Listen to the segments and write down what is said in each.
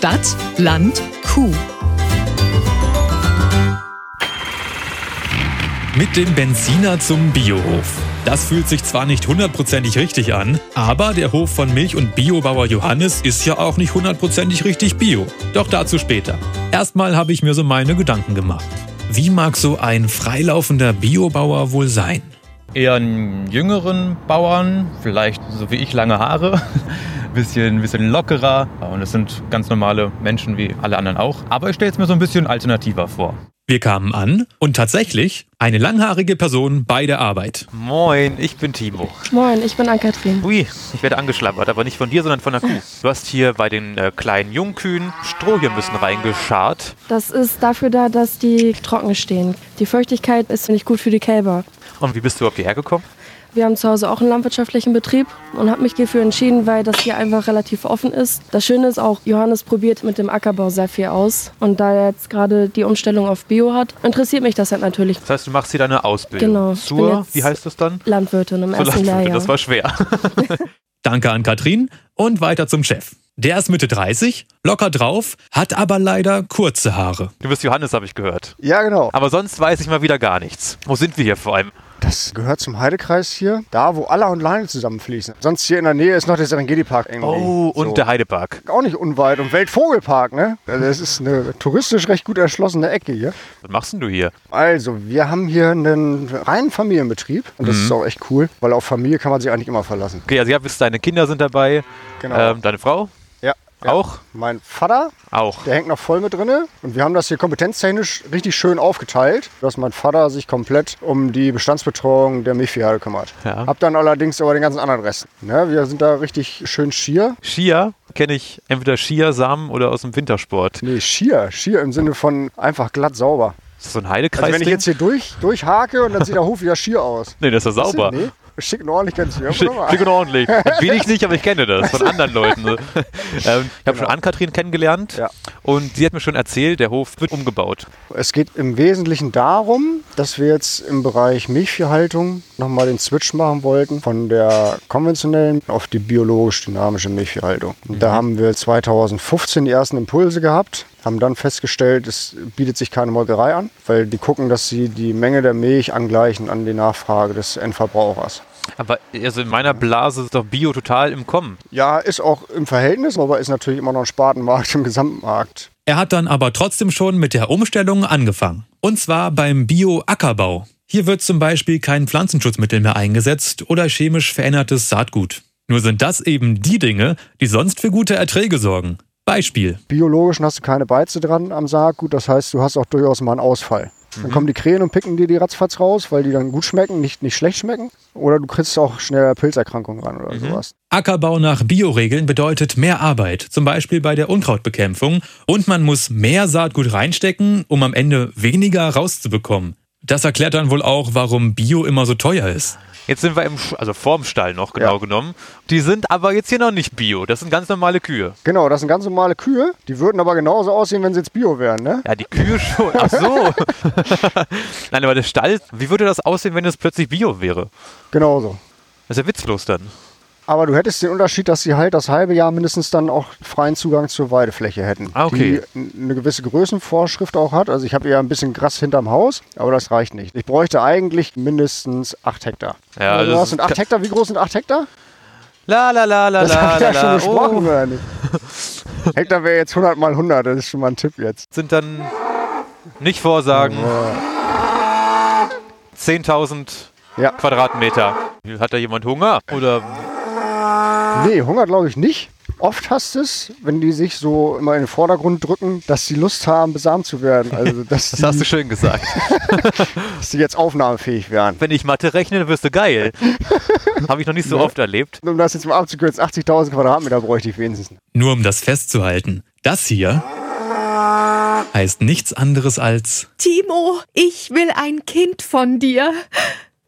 Stadt, Land, Kuh. Mit dem Benziner zum Biohof. Das fühlt sich zwar nicht hundertprozentig richtig an, aber der Hof von Milch- und Biobauer Johannes ist ja auch nicht hundertprozentig richtig bio. Doch dazu später. Erstmal habe ich mir so meine Gedanken gemacht. Wie mag so ein freilaufender Biobauer wohl sein? Eher einen jüngeren Bauern, vielleicht so wie ich lange Haare. Bisschen, bisschen lockerer. Und es sind ganz normale Menschen wie alle anderen auch. Aber ich stelle es mir so ein bisschen alternativer vor. Wir kamen an und tatsächlich eine langhaarige Person bei der Arbeit. Moin, ich bin Timo. Moin, ich bin Ann-Kathrin. Ui, ich werde angeschlappert, aber nicht von dir, sondern von der Kuh. Du hast hier bei den äh, kleinen Jungkühen Strohhirnbissen reingescharrt. Das ist dafür da, dass die trocken stehen. Die Feuchtigkeit ist nicht gut für die Kälber. Und wie bist du auf die hergekommen? Wir haben zu Hause auch einen landwirtschaftlichen Betrieb und habe mich hierfür entschieden, weil das hier einfach relativ offen ist. Das Schöne ist auch, Johannes probiert mit dem Ackerbau sehr viel aus. Und da er jetzt gerade die Umstellung auf Bio hat, interessiert mich das halt natürlich. Das heißt, du machst hier deine Ausbildung. Genau. Zur, wie heißt das dann? Landwirtin im Zur ersten Landwirtin, Lehrjahr. das war schwer. Danke an Katrin und weiter zum Chef. Der ist Mitte 30, locker drauf, hat aber leider kurze Haare. Du bist Johannes, habe ich gehört. Ja, genau. Aber sonst weiß ich mal wieder gar nichts. Wo sind wir hier vor allem? Das gehört zum Heidekreis hier, da wo Aller und Leine zusammenfließen. Sonst hier in der Nähe ist noch der Serengeti-Park irgendwie. Oh, und So. der Heidepark. Auch nicht unweit. Und Weltvogelpark, ne? Also das ist eine touristisch recht gut erschlossene Ecke hier. Was machst denn du hier? Also, wir haben hier einen reinen Familienbetrieb. Und das ist auch echt cool, weil auf Familie kann man sich eigentlich immer verlassen. Okay, also ja, bist deine Kinder sind dabei. Genau. Ähm, deine Frau? Ja. Auch? Mein Vater, Auch. der hängt noch voll mit drinne. Und wir haben das hier kompetenztechnisch richtig schön aufgeteilt, dass mein Vater sich komplett um die Bestandsbetreuung der Milchviehherde kümmert. Ja. Hab dann allerdings aber den ganzen anderen Rest. Ne? Wir sind da richtig schön schier. Skier kenne ich entweder Skier-Samen oder aus dem Wintersport. Nee, schier. Schier im Sinne von einfach glatt sauber. Ist das so ein Heidekreis? Also wenn ich jetzt hier durch, durchhake und dann sieht der Hof wieder schier aus. nee, das ist ja sauber. Nee, schick und ordentlich kannst du ja. Schick, schick und ordentlich. Bin ich nicht, aber ich kenne das von anderen Leuten. ähm, ich habe schon Ann-Kathrin kennengelernt Ja. und sie hat mir schon erzählt, der Hof wird umgebaut. Es geht im Wesentlichen darum, dass wir jetzt im Bereich Milchviehhaltung nochmal den Switch machen wollten von der konventionellen auf die biologisch-dynamische Milchviehhaltung. Und da haben wir 2015 die ersten Impulse gehabt, haben dann festgestellt, es bietet sich keine Molkerei an, weil die gucken, dass sie die Menge der Milch angleichen an die Nachfrage des Endverbrauchers. Aber also in meiner Blase ist doch Bio total im Kommen. Ja, ist auch im Verhältnis, aber ist natürlich immer noch ein Spatenmarkt im Gesamtmarkt. Er hat dann aber trotzdem schon mit der Umstellung angefangen. Und zwar beim Bio-Ackerbau. Hier wird zum Beispiel kein Pflanzenschutzmittel mehr eingesetzt oder chemisch verändertes Saatgut. Nur sind das eben die Dinge, die sonst für gute Erträge sorgen. Beispiel. Biologischen hast du keine Beize dran am Saatgut, das heißt, du hast auch durchaus mal einen Ausfall. Dann kommen die Krähen und picken dir die ratzfatz raus, weil die dann gut schmecken, nicht, nicht schlecht schmecken. Oder du kriegst auch schnell Pilzerkrankungen ran oder sowas. Ackerbau nach Bioregeln bedeutet mehr Arbeit, zum Beispiel bei der Unkrautbekämpfung. Und man muss mehr Saatgut reinstecken, um am Ende weniger rauszubekommen. Das erklärt dann wohl auch, warum Bio immer so teuer ist. Jetzt sind wir im, also vorm Stall noch genau Ja. genommen. Die sind aber jetzt hier noch nicht Bio. Das sind ganz normale Kühe. Genau, das sind ganz normale Kühe. Die würden aber genauso aussehen, wenn sie jetzt Bio wären, ne? Ja, die Kühe schon. Ach so. Nein, aber der Stall, wie würde das aussehen, wenn es plötzlich Bio wäre? Genauso. Das ist ja witzlos dann. Aber du hättest den Unterschied, dass sie halt das halbe Jahr mindestens dann auch freien Zugang zur Weidefläche hätten. Ah, okay. Die eine gewisse Größenvorschrift auch hat. Also ich habe eher ein bisschen Gras hinterm Haus, aber das reicht nicht. Ich bräuchte eigentlich mindestens 8 Hektar. Ja, also das sind 8 Hektar? Wie groß sind 8 Hektar? La la la la Das la la ja schon besprochen, Oh, oder nicht? Hektar wäre jetzt 100 mal 100, das ist schon mal ein Tipp jetzt. sind dann nicht vorsagen 10.000 Ja. Quadratmeter. Hat da jemand Hunger? Oder Nee, Hunger glaube ich nicht. Oft hast es, wenn die sich so immer in den Vordergrund drücken, dass sie Lust haben, besamt zu werden. Also, dass, das hast du die, schön gesagt. dass die jetzt aufnahmefähig wären. Wenn ich Mathe rechne, dann wirst du geil. Habe ich noch nicht so oft erlebt. Um das jetzt mal abzukürzen, 80.000 Quadratmeter bräuchte ich wenigstens. Nur um das festzuhalten. Das hier heißt nichts anderes als Timo, ich will ein Kind von dir.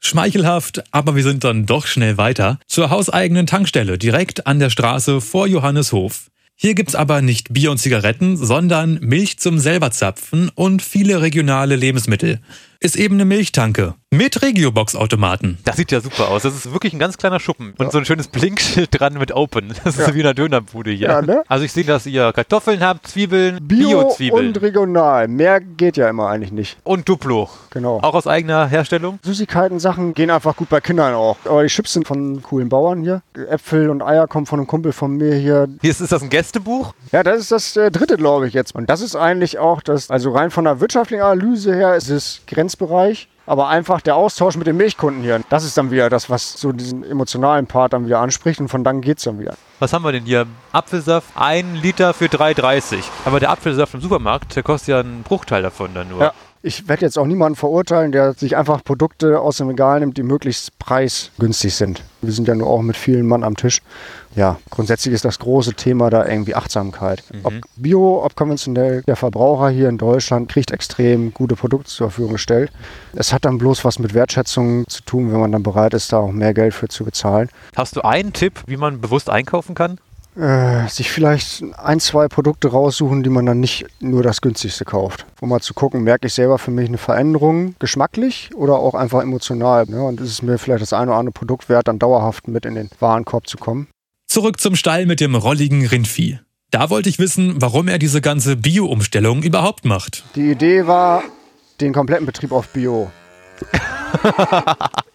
Schmeichelhaft, aber wir sind dann doch schnell weiter zur hauseigenen Tankstelle direkt an der Straße vor Johanneshof. Hier gibt's aber nicht Bier und Zigaretten, sondern Milch zum selber zapfen und viele regionale Lebensmittel. Ist eben eine Milchtanke. Mit Regiobox-Automaten. Das sieht ja super aus. Das ist wirklich ein ganz kleiner Schuppen. Und so ein schönes Blinkschild dran mit Open. Das ist so wie in einer Dönerbude hier. Ja, ne? Also ich sehe, dass ihr Kartoffeln habt, Zwiebeln, Bio Bio-Zwiebeln und regional. Mehr geht ja immer eigentlich nicht. und Duplo. Genau. Auch aus eigener Herstellung. Süßigkeiten, Sachen gehen einfach gut bei Kindern auch. Aber die Chips sind von coolen Bauern hier. Äpfel und Eier kommen von einem Kumpel von mir hier. Hier ist, ist das ein Gästebuch. Ja, das ist das äh, dritte, glaube ich, jetzt. Und das ist eigentlich auch das, also rein von der wirtschaftlichen Analyse her ist es Grenzbereich. Aber einfach der Austausch mit den Milchkunden hier, das ist dann wieder das, was so diesen emotionalen Part dann wieder anspricht. Und von dann geht's dann wieder. Was haben wir denn hier? Apfelsaft, ein Liter für 3,30. Aber der Apfelsaft im Supermarkt, der kostet ja einen Bruchteil davon dann nur. Ja. Ich werde jetzt auch niemanden verurteilen, der sich einfach Produkte aus dem Regal nimmt, die möglichst preisgünstig sind. Wir sind ja nur auch mit vielen Mann am Tisch. Ja, grundsätzlich ist das große Thema da irgendwie Achtsamkeit. Ob bio, ob konventionell, der Verbraucher hier in Deutschland kriegt extrem gute Produkte zur Verfügung gestellt. Es hat dann bloß was mit Wertschätzung zu tun, wenn man dann bereit ist, da auch mehr Geld für zu bezahlen. Hast du einen Tipp, wie man bewusst einkaufen kann? Äh, sich vielleicht ein, zwei Produkte raussuchen, die man dann nicht nur das günstigste kauft. Um mal zu gucken, merke ich selber für mich eine Veränderung, geschmacklich oder auch einfach emotional. Ne? Und ist es mir vielleicht das eine oder andere Produkt wert, dann dauerhaft mit in den Warenkorb zu kommen. Zurück zum Stall mit dem rolligen Rindvieh. Da wollte ich wissen, warum er diese ganze Bio-Umstellung überhaupt macht. Die Idee war, den kompletten Betrieb auf Bio.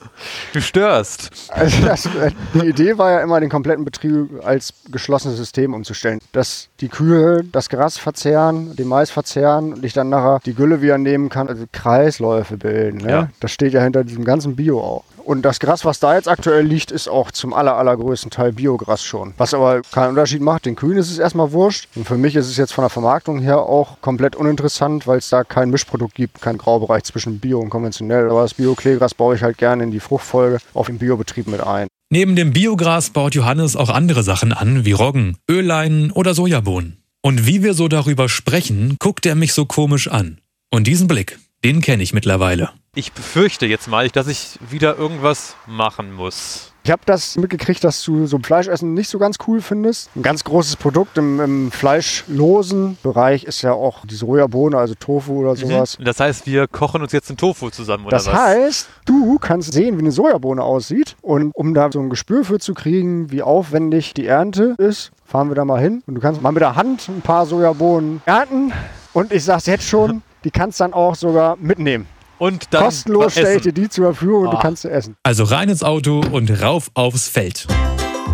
Du störst. Also das, die Idee war ja immer, den kompletten Betrieb als geschlossenes System umzustellen. Dass die Kühe das Gras verzehren, den Mais verzehren und ich dann nachher die Gülle wieder nehmen kann, also Kreisläufe bilden. Ne? Ja. Das steht ja hinter diesem ganzen Bio auch. Und das Gras, was da jetzt aktuell liegt, ist auch zum aller, allergrößten Teil Biogras schon. Was aber keinen Unterschied macht. Den Kühen ist es erstmal wurscht. Und für mich ist es jetzt von der Vermarktung her auch komplett uninteressant, weil es da kein Mischprodukt gibt, kein Graubereich zwischen Bio und konventionell. Aber das Bio-Kleegras baue ich halt gerne in die Fruchtfolge auf den Biobetrieb mit ein. Neben dem Biogras baut Johannes auch andere Sachen an, wie Roggen, Ölleinen oder Sojabohnen. Und wie wir so darüber sprechen, guckt er mich so komisch an. Und diesen Blick, den kenne ich mittlerweile. Ich befürchte jetzt mal, dass ich wieder irgendwas machen muss. Ich habe das mitgekriegt, dass du so Fleischessen nicht so ganz cool findest. Ein ganz großes Produkt im, im fleischlosen Bereich ist ja auch die Sojabohne, also Tofu oder sowas. Das heißt, wir kochen uns jetzt einen Tofu zusammen, oder Das was? heißt, du kannst sehen, wie eine Sojabohne aussieht. Und um da so ein Gespür für zu kriegen, wie aufwendig die Ernte ist, fahren wir da mal hin. Und du kannst mal mit der Hand ein paar Sojabohnen ernten. Und ich sag's jetzt schon, die kannst dann auch sogar mitnehmen. Und dann Kostenlos stelle ich dir die zur Verfügung und du Ah. kannst sie essen. Also rein ins Auto und rauf aufs Feld.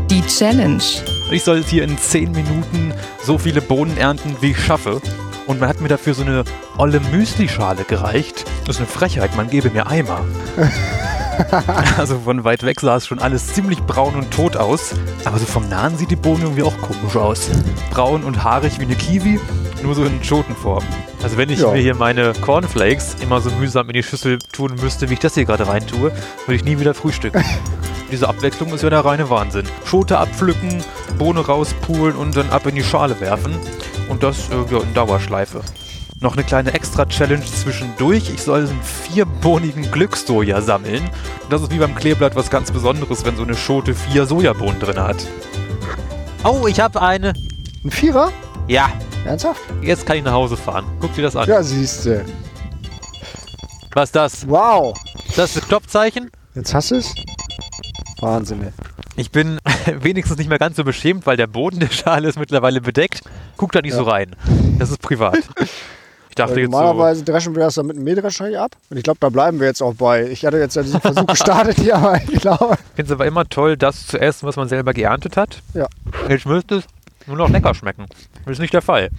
Die Challenge. Ich soll jetzt hier in 10 Minuten so viele Bohnen ernten, wie ich schaffe. Und man hat mir dafür so eine olle Müslischale gereicht. Das ist eine Frechheit, man gebe mir Eimer. also von weit weg sah es schon alles ziemlich braun und tot aus. Aber so vom Nahen sieht die Bohne irgendwie auch komisch aus. Braun und haarig wie eine Kiwi, nur so in Schotenform. Also wenn ich Ja. mir hier meine Cornflakes immer so mühsam in die Schüssel tun müsste, wie ich das hier gerade rein tue, würde ich nie wieder frühstücken. Diese Abwechslung ist ja der reine Wahnsinn. Schote abpflücken, Bohne rauspulen und dann ab in die Schale werfen. Und das äh, ja, in Dauerschleife. Noch eine kleine Extra-Challenge zwischendurch. Ich soll einen vierbohnigen Glückssoja sammeln. Das ist wie beim Kleeblatt was ganz Besonderes, wenn so eine Schote vier Sojabohnen drin hat. Oh, ich habe eine. Ein Vierer? Ja, Ernsthaft? jetzt kann ich nach Hause fahren. Guck dir das an. Ja, siehste. Was ist das? Wow. Ist das das Stoppzeichen? Jetzt hast du es? Wahnsinn. ey. Ich bin wenigstens nicht mehr ganz so beschämt, weil der Boden der Schale ist mittlerweile bedeckt. Guck da nicht so rein. Das ist privat. Ich dachte Weil jetzt so. normalerweise dreschen wir das dann mit einem Mähdrescher hier ab. Und ich glaube, da bleiben wir jetzt auch bei. Ich hatte jetzt ja diesen Versuch gestartet hier, aber ich glaube. Ich finde es aber immer toll, das zu essen, was man selber geerntet hat. Ja. Jetzt müsste es nur noch lecker schmecken. Das ist nicht der Fall.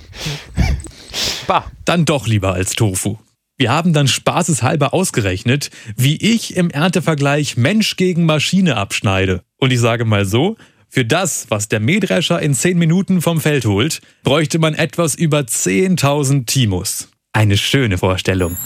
Bah. Dann doch lieber als Tofu. Wir haben dann spaßeshalber ausgerechnet, wie ich im Erntevergleich Mensch gegen Maschine abschneide. Und ich sage mal so, für das, was der Mähdrescher in 10 Minuten vom Feld holt, bräuchte man etwas über 10.000 Timus. Eine schöne Vorstellung.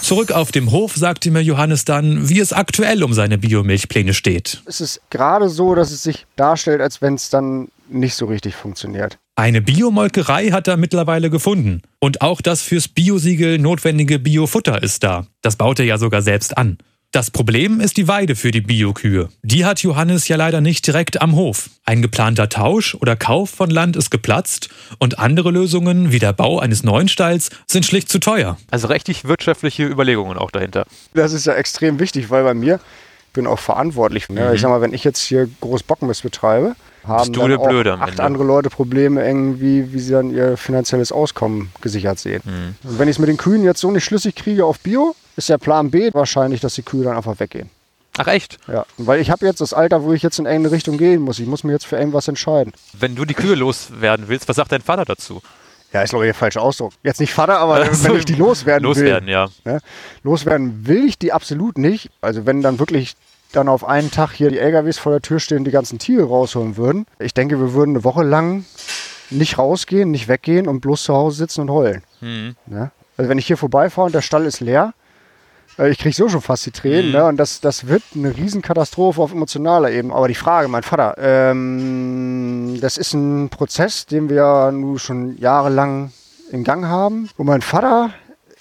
Zurück auf dem Hof sagte mir Johannes dann, wie es aktuell um seine Biomilchpläne steht. Es ist gerade so, dass es sich darstellt, als wenn es dann nicht so richtig funktioniert. Eine Biomolkerei hat er mittlerweile gefunden. Und auch das fürs Biosiegel notwendige Biofutter ist da. Das baut er ja sogar selbst an. Das Problem ist die Weide für die Biokühe. Die hat Johannes ja leider nicht direkt am Hof. Ein geplanter Tausch oder Kauf von Land ist geplatzt und andere Lösungen wie der Bau eines neuen Stalls sind schlicht zu teuer. Also richtig wirtschaftliche Überlegungen auch dahinter. Das ist ja extrem wichtig, weil bei mir bin auch verantwortlich. Ne? Ich sag mal, wenn ich jetzt hier groß Bockenmist betreibe, haben du dann Blöde acht Ende. andere Leute Probleme irgendwie, wie sie dann ihr finanzielles Auskommen gesichert sehen. Und wenn ich es mit den Kühen jetzt so nicht schlüssig kriege auf Bio, ist der Plan B wahrscheinlich, dass die Kühe dann einfach weggehen. Ach echt? Ja, weil ich habe jetzt das Alter, wo ich jetzt in irgendeine Richtung gehen muss. Ich muss mir jetzt für irgendwas entscheiden. Wenn du die Kühe loswerden willst, was sagt dein Vater dazu? Ja, ist glaube ich der falsche Ausdruck. Jetzt nicht Vater, aber Ach so, wenn ich die loswerden, Loswerden, will. ja. Ne? Loswerden will ich die absolut nicht. Also wenn dann wirklich dann auf einen Tag hier die LKWs vor der Tür stehen und die ganzen Tiere rausholen würden. Ich denke, wir würden eine Woche lang nicht rausgehen, nicht weggehen und bloß zu Hause sitzen und heulen. Mhm. Ne? Also wenn ich hier vorbeifahre und der Stall ist leer, ich kriege so schon fast die Tränen. Mhm. Ne? Und das, das wird eine Riesenkatastrophe auf emotionaler Ebene. Aber die Frage, mein Vater, ähm, das ist ein Prozess, den wir nun schon jahrelang in Gang haben. Und mein Vater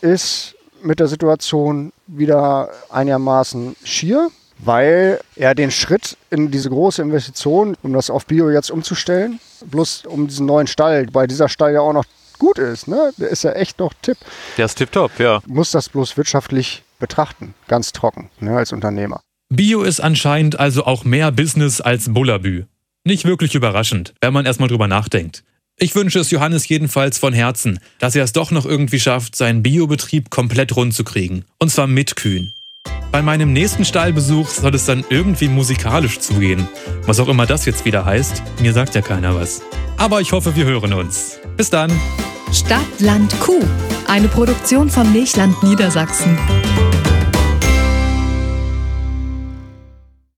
ist mit der Situation wieder einigermaßen schier, weil er den Schritt in diese große Investition, um das auf Bio jetzt umzustellen, bloß um diesen neuen Stall, weil dieser Stall ja auch noch gut ist, ne? der ist ja echt noch tipp, Der ist tipptopp, ja. muss das bloß wirtschaftlich betrachten, ganz trocken, ne, als Unternehmer. Bio ist anscheinend also auch mehr Business als Bullabü. Nicht wirklich überraschend, wenn man erstmal drüber nachdenkt. Ich wünsche es Johannes jedenfalls von Herzen, dass er es doch noch irgendwie schafft, seinen Biobetrieb komplett rund zu kriegen. Und zwar mit Kühen. Bei meinem nächsten Stallbesuch soll es dann irgendwie musikalisch zugehen. Was auch immer das jetzt wieder heißt, mir sagt ja keiner was. Aber ich hoffe, wir hören uns. Bis dann. Stadt, Land, Kuh. Eine Produktion von Milchland Niedersachsen.